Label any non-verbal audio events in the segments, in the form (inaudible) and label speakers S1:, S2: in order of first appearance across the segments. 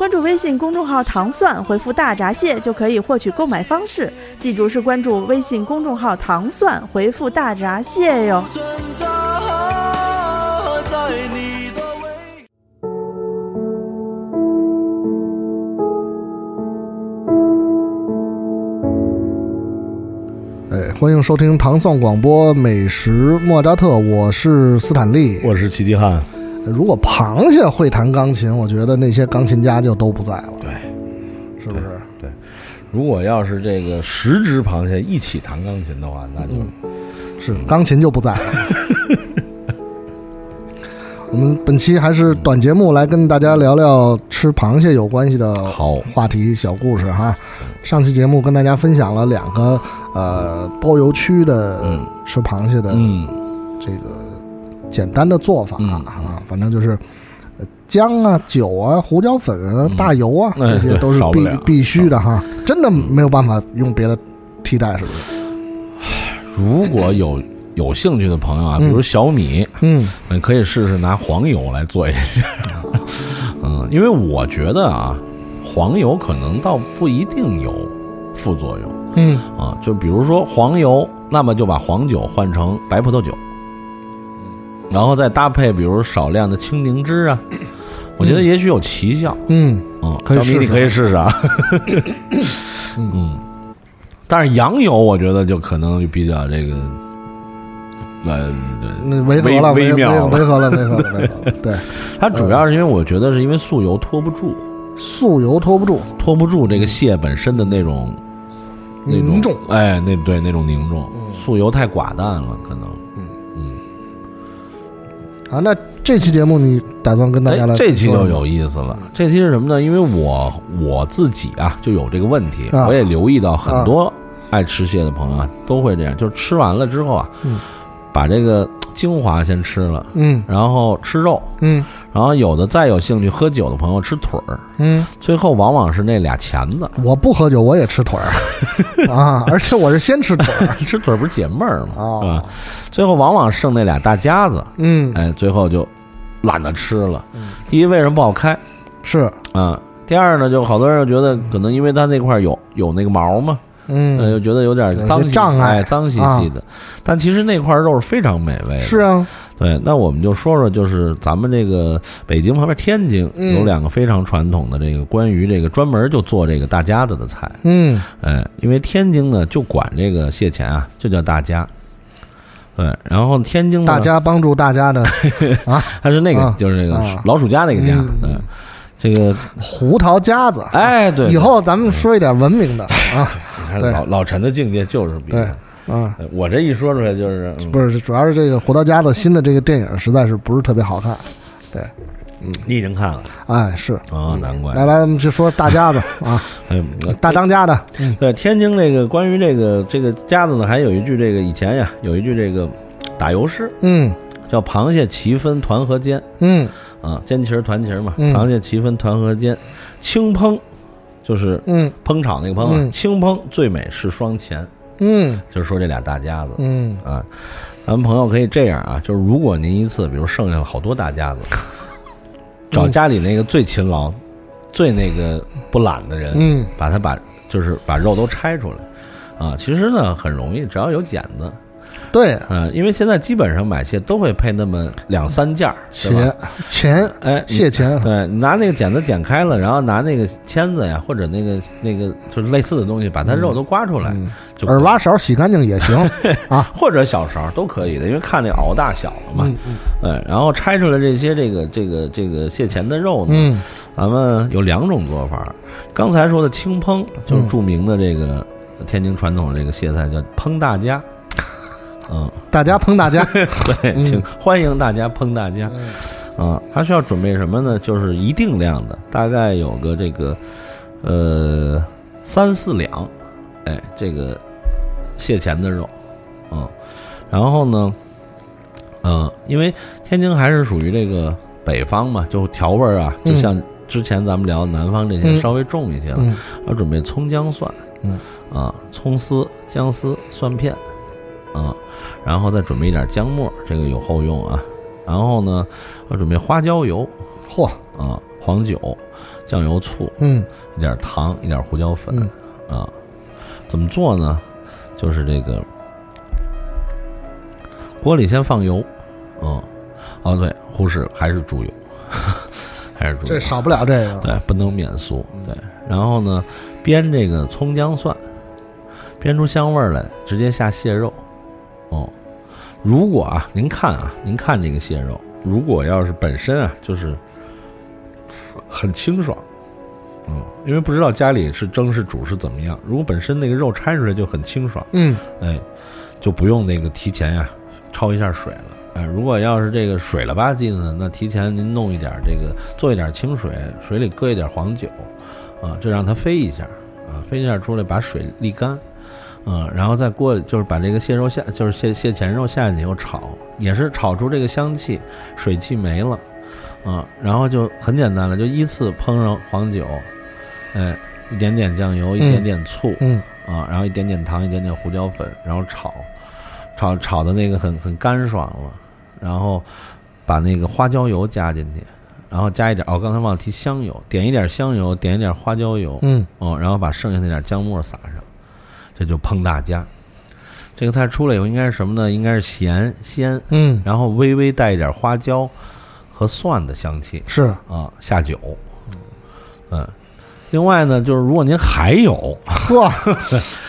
S1: 关注微信公众号“糖蒜”，回复“大闸蟹”就可以获取购买方式。记住是关注微信公众号“糖蒜”，回复“大闸蟹”哟。
S2: 哎，欢迎收听糖蒜广播美食莫扎特，我是斯坦利。
S3: 我是齐齐汉。
S2: 如果螃蟹会弹钢琴，我觉得那些钢琴家就都不在了，
S3: 对，
S2: 是不是？
S3: 对，如果要是这个十只螃蟹一起弹钢琴的话，那就、
S2: 是钢琴就不在了。(laughs) 我们本期还是短节目，来跟大家聊聊吃螃蟹有关系的
S3: 好。
S2: 话题、小故事哈。上期节目跟大家分享了两个呃包邮区的
S3: 嗯。
S2: 吃螃蟹的
S3: 嗯。
S2: 这个简单的做法
S3: 嗯
S2: 啊，反正就是呃姜啊、酒啊、胡椒粉啊、大油啊，
S3: 哎
S2: 这些都是必必须的哈。真的没有办法用别的替代，是不是？
S3: 如果有有兴趣的朋友啊，比如小米，
S2: 嗯
S3: 你可以试试拿黄油来做一下。(laughs) 嗯，因为我觉得啊，黄油可能倒不一定有副作用
S2: 嗯
S3: 啊。就比如说黄油，那么就把黄酒换成白葡萄酒，然后再搭配比如少量的青柠汁啊，我觉得也许有奇效。
S2: 嗯
S3: 嗯，
S2: 可以试试
S3: 小米你可以试试啊。嗯，但是羊油我觉得就可能就比较这个，呃，
S2: 那违和了，违
S3: 微微妙了
S2: 违和了，违和了，违和了。(laughs) 对，
S3: 它主要是因为我觉得是因为素油拖不住，
S2: 素油拖不住，
S3: 拖不住这个蟹本身的那种那种
S2: 凝重。
S3: 哎，那对那种凝重，素油太寡淡了，可能。
S2: 啊，那这期节目你打算跟大家来
S3: 哎，这期就有意思了。这期是什么呢？因为我我自己啊就有这个问题，
S2: 啊
S3: 我也留意到很多爱吃蟹的朋友啊都会这样，就是吃完了之后啊，
S2: 嗯
S3: 把这个精华先吃了，
S2: 嗯
S3: 然后吃肉，
S2: 嗯
S3: 然后有的再有兴趣喝酒的朋友吃腿儿，
S2: 嗯，
S3: 最后往往是那俩钳子。
S2: 我不喝酒，我也吃腿儿 (laughs) 啊，而且我是先吃腿儿 (laughs)
S3: 吃腿儿不是解闷儿吗？
S2: 哦
S3: 是吧？最后往往剩那俩大夹子，
S2: 嗯，
S3: 哎，最后就懒得吃了。第一，为什么不好开？
S2: 是，
S3: 啊，第二呢，就好多人就觉得可能因为它那块儿有有那个毛嘛，呃，
S2: 嗯，
S3: 就觉得有点脏兮兮
S2: 障碍
S3: 哎，脏兮兮的。但其实那块肉是非常美味的。
S2: 是啊，
S3: 对，那我们就说说，就是咱们这个北京旁边天津
S2: 嗯
S3: 有两个非常传统的这个关于这个专门就做这个大家子的菜。
S2: 嗯
S3: 哎，因为天津呢就管这个蟹钳啊，就叫大家。对，然后天津呢，
S2: 大家帮助大家的 (laughs) 啊，
S3: 它是那个
S2: 啊
S3: 就是那个
S2: 啊
S3: 老鼠夹那个夹。
S2: 嗯
S3: 对，这个
S2: 胡桃夹子，
S3: 哎，对，
S2: 以后咱们说一点文明的啊，
S3: 你看老老陈的境界就是比
S2: 对啊，
S3: 呃我这一说出来就是嗯。
S2: 不是，主要是这个胡桃夹子新的这个电影实在是不是特别好看，对，嗯。
S3: 你已经看了。
S2: 哎是，
S3: 啊，难怪。
S2: 来来，我们去说大夹子啊，(laughs)
S3: 哎，
S2: 大张家的，嗯。
S3: 对天津这个关于这个这个夹子呢，还有一句这个以前呀有一句这个打油诗
S2: 嗯。
S3: 叫“螃蟹齐分团和煎
S2: 嗯”
S3: 啊，煎旗儿团旗儿嘛，
S2: 嗯。
S3: 螃蟹齐分团和煎，清烹就是
S2: 嗯。
S3: 烹炒那个烹啊，
S2: 嗯。
S3: 清烹最美是双钱，
S2: 嗯。
S3: 就是说这俩大家子。
S2: 嗯。
S3: 啊。咱们朋友可以这样啊，就是如果您一次比如剩下了好多大家子，(laughs) 找家里那个最勤劳、最那个不懒的人，
S2: 嗯。
S3: 把他把就是把肉都拆出来，啊，其实呢很容易，只要有剪子，
S2: 对，
S3: 嗯、因为现在基本上买蟹都会配那么两三件儿，对吧
S2: 钱？钱
S3: 哎，你
S2: 蟹钳，
S3: 对你拿那个剪子剪开了，然后拿那个签子呀，或者那个那个就是类似的东西，把它肉都刮出来，
S2: 嗯
S3: 就
S2: 耳挖勺洗干净也行 (laughs) 啊，
S3: 或者小勺都可以的，因为看那螯大小了嘛。
S2: 嗯嗯
S3: 嗯，然后拆出来这些这个这个这个蟹钳的肉呢，
S2: 嗯
S3: 咱们有两种做法。刚才说的清烹就是著名的这个天津传统的这个蟹菜叫烹大家。嗯，
S2: 大家烹大家，(laughs)
S3: 对，
S2: 嗯。
S3: 请欢迎大家烹大家。啊，它需要准备什么呢？就是一定量的，大概有个这个呃三四两，哎，这个蟹钳的肉，嗯，然后呢，嗯，因为天津还是属于这个北方嘛，就调味儿啊，就
S2: 嗯
S3: 像之前咱们聊南方这些
S2: 嗯。
S3: 稍微重一些了，
S2: 嗯。
S3: 要准备葱姜蒜，
S2: 嗯。
S3: 啊，葱丝、姜丝、蒜片，啊，然后再准备一点姜末，这个有后用啊。然后呢，要准备花椒油
S2: 嚯，
S3: 啊、黄酒、酱油、醋，
S2: 嗯
S3: 一点糖，一点胡椒粉
S2: 嗯
S3: 啊。怎么做呢？就是这个锅里先放油，嗯，哦对，忽视还是猪油，(laughs) 还是猪油，
S2: 这少不了这个。
S3: 对，不能免俗。对，然后呢，煸这个葱姜蒜，煸出香味儿来，直接下蟹肉。哦，如果啊，您看啊，您看这个蟹肉，如果要是本身啊，就是很清爽，嗯，因为不知道家里是蒸是煮是怎么样。如果本身那个肉拆出来就很清爽，
S2: 嗯
S3: 哎，就不用那个提前呀、焯一下水了。哎，如果要是这个水了吧唧的呢，那提前您弄一点这个，做一点清水，水里搁一点黄酒，啊，就让它飞一下，啊，飞一下出来，把水沥干，嗯，然后再锅里就是把这个蟹肉下，就是蟹蟹钳肉下去以后炒，也是炒出这个香气，水汽没了，嗯，然后就很简单了，就依次烹上黄酒，哎，一点点酱油，一点点醋，
S2: 嗯
S3: 啊，然后一点点糖，一点点胡椒粉，然后炒，炒炒的那个很很干爽了，然后把那个花椒油加进去，然后加一点哦，刚才忘了提香油，点一点香油，点一点花椒油，
S2: 嗯
S3: 哦，然后把剩下那点姜末撒上，这就烹大家。这个菜出来以后应该是什么呢？应该是咸鲜，
S2: 嗯，
S3: 然后微微带一点花椒和蒜的香气
S2: 是
S3: 啊，下酒，嗯。另外呢，就是如果您还有，(laughs)
S2: 呵，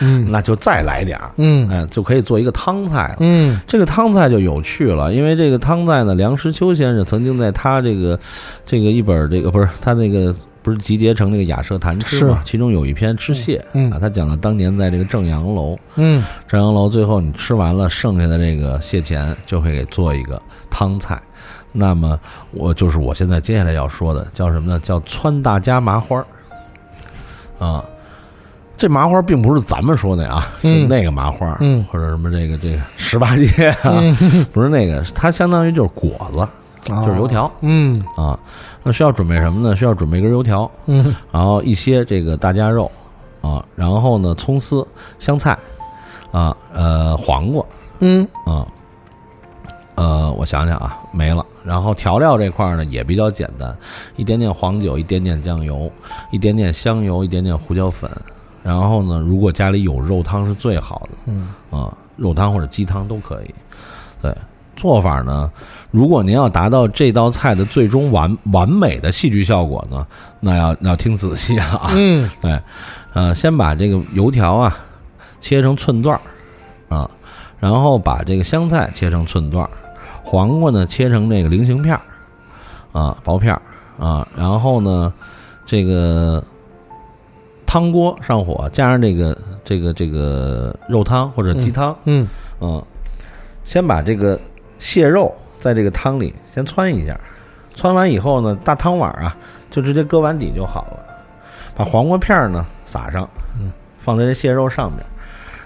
S2: 嗯
S3: 那就再来点儿，
S2: 嗯
S3: 哎，就可以做一个汤菜了。
S2: 嗯
S3: 这个汤菜就有趣了，因为这个汤菜呢，梁实秋先生曾经在他这个这个一本这个不是他那个不是集结成那个雅舍谈吃嘛，其中有一篇吃蟹，
S2: 嗯
S3: 啊，他讲了当年在这个正阳楼，
S2: 嗯。
S3: 正阳楼最后你吃完了剩下的这个蟹钳，就会给做一个汤菜。那么我就是我现在接下来要说的叫什么呢？叫川大家麻花儿。啊。这麻花并不是咱们说的
S2: 啊，
S3: 那个麻花，
S2: 嗯。
S3: 或者什么这个这个十八街啊，(laughs) 不是那个，它相当于就是果子，就是油条
S2: 嗯
S3: 啊。那需要准备什么呢？需要准备一根油条，
S2: 嗯
S3: 然后一些这个大家肉啊，然后呢葱丝、香菜啊，呃黄瓜
S2: 嗯
S3: 啊，呃我想想啊没了。然后调料这块儿呢也比较简单，一点点黄酒，一点点酱油，一点点香油，一点点胡椒粉。然后呢，如果家里有肉汤是最好的，
S2: 嗯
S3: 啊，肉汤或者鸡汤都可以。对，做法呢，如果您要达到这道菜的最终完完美的戏剧效果呢，那要那要听仔细了啊。
S2: 嗯 (laughs)
S3: 对，呃，先把这个油条啊切成寸段儿啊，然后把这个香菜切成寸段儿，黄瓜呢切成这个菱形片儿啊，薄片儿啊，然后呢，这个汤锅上火，加上这个这个这个肉汤或者鸡汤，
S2: 嗯
S3: 嗯，先把这个蟹肉在这个汤里先汆一下，汆完以后呢，大汤碗啊就直接搁碗底就好了。把黄瓜片儿呢撒上，放在这蟹肉上面，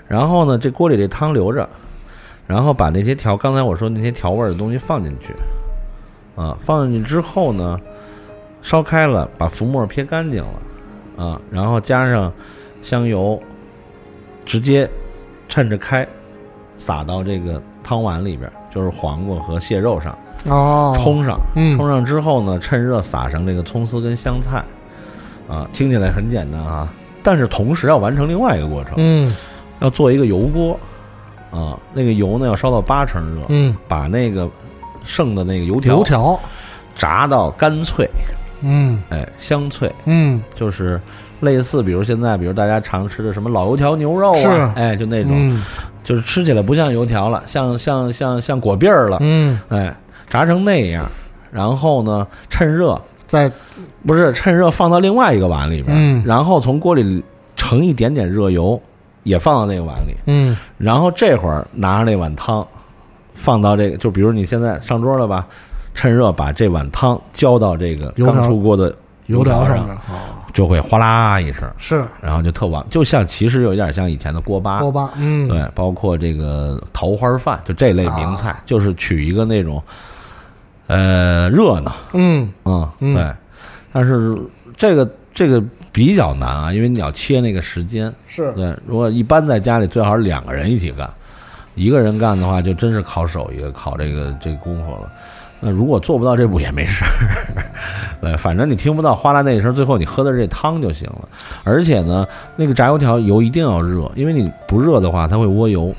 S3: 然后呢，这锅里这汤留着，然后把那些调刚才我说那些调味的东西放进去，啊，放进去之后呢，烧开了，把浮沫撇干净了，啊，然后加上香油，直接趁着开撒到这个汤碗里边，就是黄瓜和蟹肉上，
S2: 哦，
S3: 冲上，
S2: 嗯。
S3: 冲上之后呢，趁热撒上这个葱丝跟香菜，啊，听起来很简单啊，但是同时要完成另外一个过程，
S2: 嗯。
S3: 要做一个油锅，啊，那个油呢要烧到八成热，
S2: 嗯，
S3: 把那个剩的那个油条
S2: 油条，
S3: 炸到干脆，
S2: 嗯。
S3: 哎，香脆，
S2: 嗯。
S3: 就是类似，比如现在，比如大家常吃的什么老油条牛肉啊，哎，就那种，
S2: 嗯
S3: 就是吃起来不像油条了，像像像像果篦儿了，
S2: 嗯，
S3: 哎，炸成那样，然后呢，趁热
S2: 再
S3: 不是趁热放到另外一个碗里边，
S2: 嗯
S3: 然后从锅里盛一点点热油，也放到那个碗里，
S2: 嗯。
S3: 然后这会儿拿着那碗汤，放到这个，就比如你现在上桌了吧，趁热把这碗汤浇到这个刚出锅的
S2: 油条
S3: 条
S2: 上面，哦
S3: 就会哗啦一声，
S2: 是。
S3: 然后就特旺，就像其实有点像以前的锅巴，
S2: 锅巴，嗯，
S3: 对，包括这个桃花饭，就这类名菜，就是取一个那种呃热闹，
S2: 嗯。
S3: 嗯，
S2: 嗯。
S3: 对，但是这个这个比较难啊，因为你要切那个时间，
S2: 是。
S3: 对，如果一般在家里最好是两个人一起干，一个人干的话，就真是考手艺，考这个这个功夫了。那如果做不到这步也没事儿，(laughs) 对，反正你听不到哗啦那一声，最后你喝的这汤就行了。而且呢，那个炸油条油一定要热，因为你不热的话，它会窝油。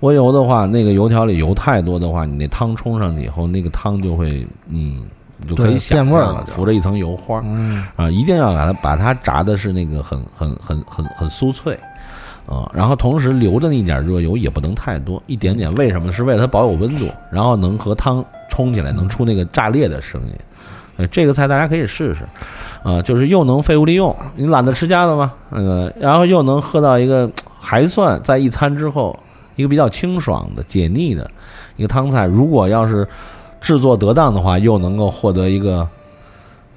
S3: 窝油的话，那个油条里油太多的话，你那汤冲上去以后，那个汤就会，嗯，你就可以
S2: 对
S3: 想象
S2: 变味了就
S3: 浮着一层油花。
S2: 嗯
S3: 啊，一定要把它把它炸的是那个很很很很很酥脆，啊，然后同时留着那一点热油也不能太多，一点点。为什么？是为了它保有温度，然后能和汤冲起来，能出那个炸裂的声音。呃，这个菜大家可以试试，啊，就是又能废物利用，你懒得吃家的嘛，呃，然后又能喝到一个还算在一餐之后一个比较清爽的解腻的一个汤菜。如果要是制作得当的话，又能够获得一个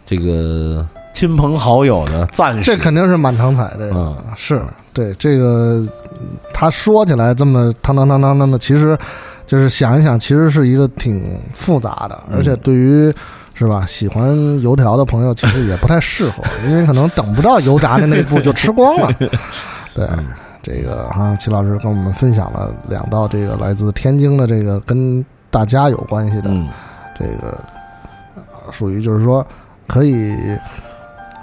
S3: 这个亲朋好友的赞许。
S2: 这肯定是满堂彩，这个、
S3: 嗯
S2: 是对这个，嗯他说起来这么当当当当当的，其实就是想一想，其实是一个挺复杂的，而且对于是吧喜欢油条的朋友，其实也不太适合，(laughs) 因为可能等不到油炸的那一步就吃光了。(laughs) 对。这个哈，齐老师跟我们分享了两道这个来自天津的这个跟大家有关系的
S3: 嗯
S2: 这个呃属于就是说可以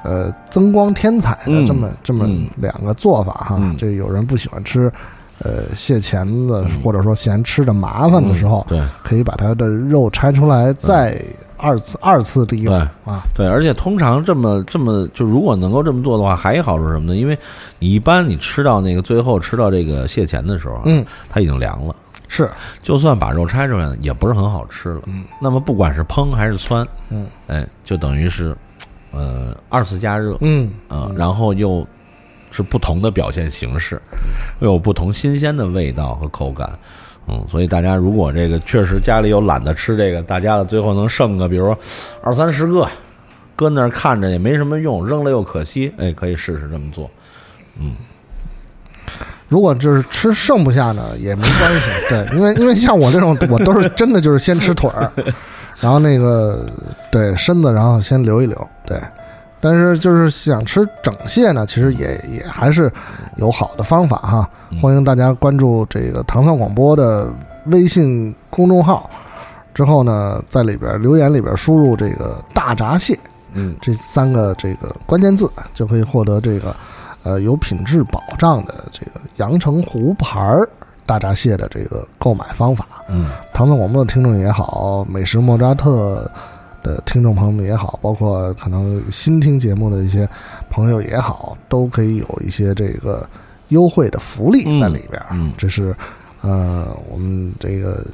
S2: 呃增光添彩的
S3: 嗯
S2: 这么、这么
S3: 嗯
S2: 两个做法哈。
S3: 嗯
S2: 这有人不喜欢吃呃蟹钳子，
S3: 嗯
S2: 或者说嫌吃着麻烦的时候，
S3: 对
S2: 可以把它的肉拆出来再二次二次利用
S3: 对
S2: 啊。
S3: 对，而且通常这么这么就如果能够这么做的话，还有好处是什么呢？因为你一般你吃到那个最后吃到这个蟹钳的时候啊，
S2: 嗯，
S3: 它已经凉了。
S2: 是
S3: 就算把肉拆出来，也不是很好吃了。
S2: 嗯，
S3: 那么不管是烹还是汆，
S2: 嗯
S3: 哎，就等于是，呃，二次加热，
S2: 嗯
S3: 啊，然后又是不同的表现形式，又有不同新鲜的味道和口感。嗯，所以大家如果这个确实家里有懒得吃这个，大家的最后能剩个，比如说二三十个，搁那儿看着也没什么用，扔了又可惜，哎，可以试试这么做。
S2: 如果就是吃剩不下呢，也没关系。(laughs) 对，因为因为像我这种，我都是 (laughs) 真的就是先吃腿儿，然后那个对身子，然后先留一留。对，但是就是想吃整蟹呢，其实也也还是有好的方法哈。欢迎大家关注这个糖蒜广播的微信公众号，之后呢，在里边留言里边输入这个大闸蟹
S3: 嗯
S2: 这三个这个关键字，就可以获得这个呃有品质保障的这个阳澄湖牌儿大闸蟹的这个购买方法。
S3: 嗯
S2: 唐宋广播的听众也好，美食莫扎特的听众朋友们也好，包括可能新听节目的一些朋友也好，都可以有一些这个优惠的福利在里边儿。
S3: 嗯
S2: 这是呃我们这个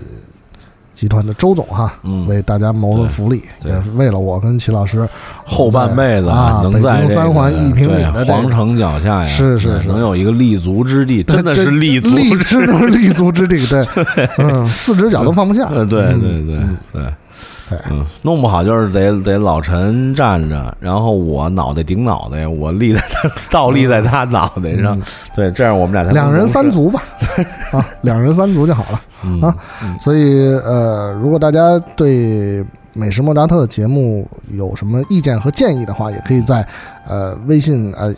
S2: 集团的周总哈，
S3: 嗯
S2: 为大家谋了福利，也是为了我跟齐老师
S3: 后半辈子
S2: 啊，
S3: 能
S2: 北京
S3: 在这个
S2: 三环一平米的这个
S3: 皇城脚下呀，
S2: 是是是
S3: 能有一个立足之地，真的是立足之
S2: 地立足之地，对，嗯，四只脚都放不下，
S3: 呃，对
S2: 嗯
S3: 对对
S2: 嗯
S3: 对
S2: 对，
S3: 嗯，弄不好就是得得老陈站着，然后我脑袋顶脑袋，我立在他倒立在他脑袋上，
S2: 嗯。
S3: 对，这样我们俩才能
S2: 两人三，足吧，(laughs) 啊，两人三足就好了。
S3: 嗯。
S2: 啊所以呃，如果大家对美食莫扎特节目有什么意见和建议的话，也可以在呃微信呃。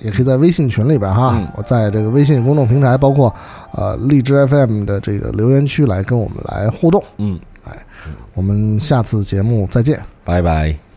S2: 也可以在微信群里边哈，
S3: 嗯。
S2: 我在这个微信公众平台，包括呃荔枝 FM 的这个留言区来跟我们来互动。
S3: 嗯，哎
S2: 我们下次节目再见。
S3: 拜拜。